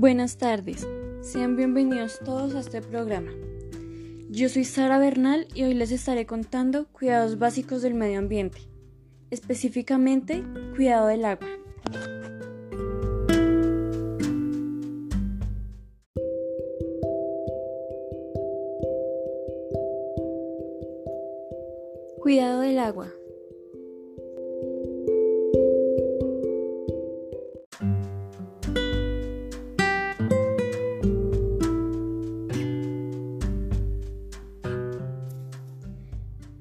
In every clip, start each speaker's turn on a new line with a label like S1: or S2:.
S1: Buenas tardes, sean bienvenidos todos a este programa. Yo soy Sara Bernal y hoy les estaré contando cuidados básicos del medio ambiente, específicamente cuidado del agua. Cuidado del agua.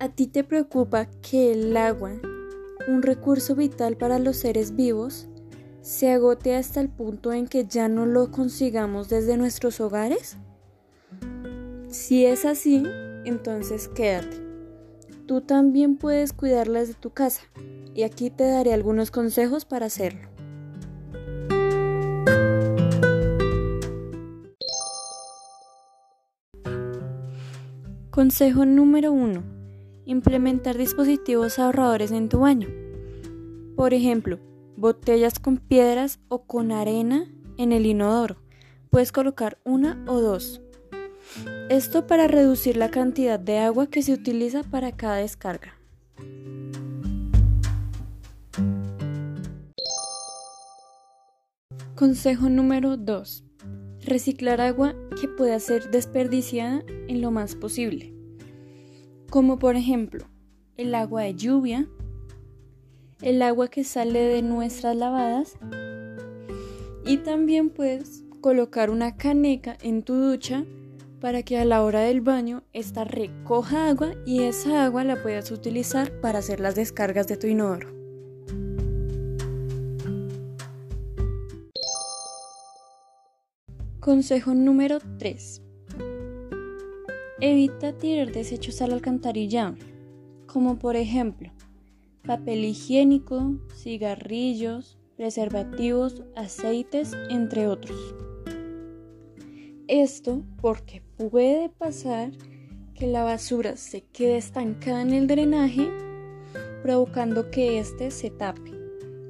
S1: ¿A ti te preocupa que el agua, un recurso vital para los seres vivos, se agote hasta el punto en que ya no lo consigamos desde nuestros hogares? Si es así, entonces quédate. Tú también puedes cuidarla desde tu casa y aquí te daré algunos consejos para hacerlo. Consejo número 1 Implementar dispositivos ahorradores en tu baño. Por ejemplo, botellas con piedras o con arena en el inodoro. Puedes colocar una o dos. Esto para reducir la cantidad de agua que se utiliza para cada descarga. Consejo número 2. Reciclar agua que pueda ser desperdiciada en lo más posible como por ejemplo el agua de lluvia, el agua que sale de nuestras lavadas y también puedes colocar una caneca en tu ducha para que a la hora del baño esta recoja agua y esa agua la puedas utilizar para hacer las descargas de tu inodoro. Consejo número 3. Evita tirar desechos al alcantarillado, como por ejemplo papel higiénico, cigarrillos, preservativos, aceites, entre otros. Esto porque puede pasar que la basura se quede estancada en el drenaje, provocando que éste se tape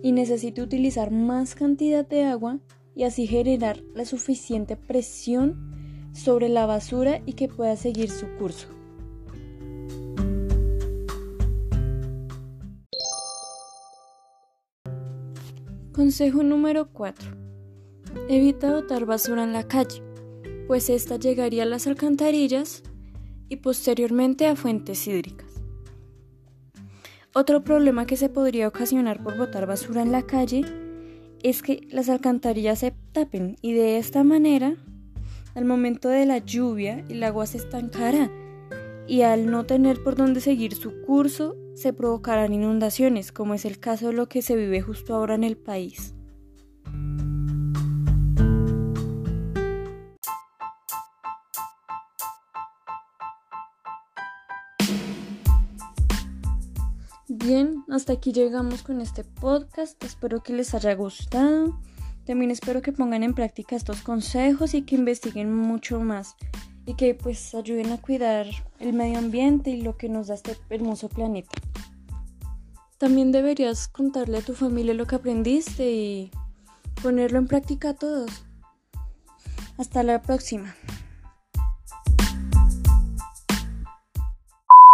S1: y necesite utilizar más cantidad de agua y así generar la suficiente presión sobre la basura y que pueda seguir su curso. Consejo número 4. Evita botar basura en la calle, pues esta llegaría a las alcantarillas y posteriormente a fuentes hídricas. Otro problema que se podría ocasionar por botar basura en la calle es que las alcantarillas se tapen y de esta manera al momento de la lluvia el agua se estancará y al no tener por dónde seguir su curso se provocarán inundaciones, como es el caso de lo que se vive justo ahora en el país. Bien, hasta aquí llegamos con este podcast. Espero que les haya gustado. También espero que pongan en práctica estos consejos y que investiguen mucho más y que pues ayuden a cuidar el medio ambiente y lo que nos da este hermoso planeta. También deberías contarle a tu familia lo que aprendiste y ponerlo en práctica a todos. Hasta la próxima.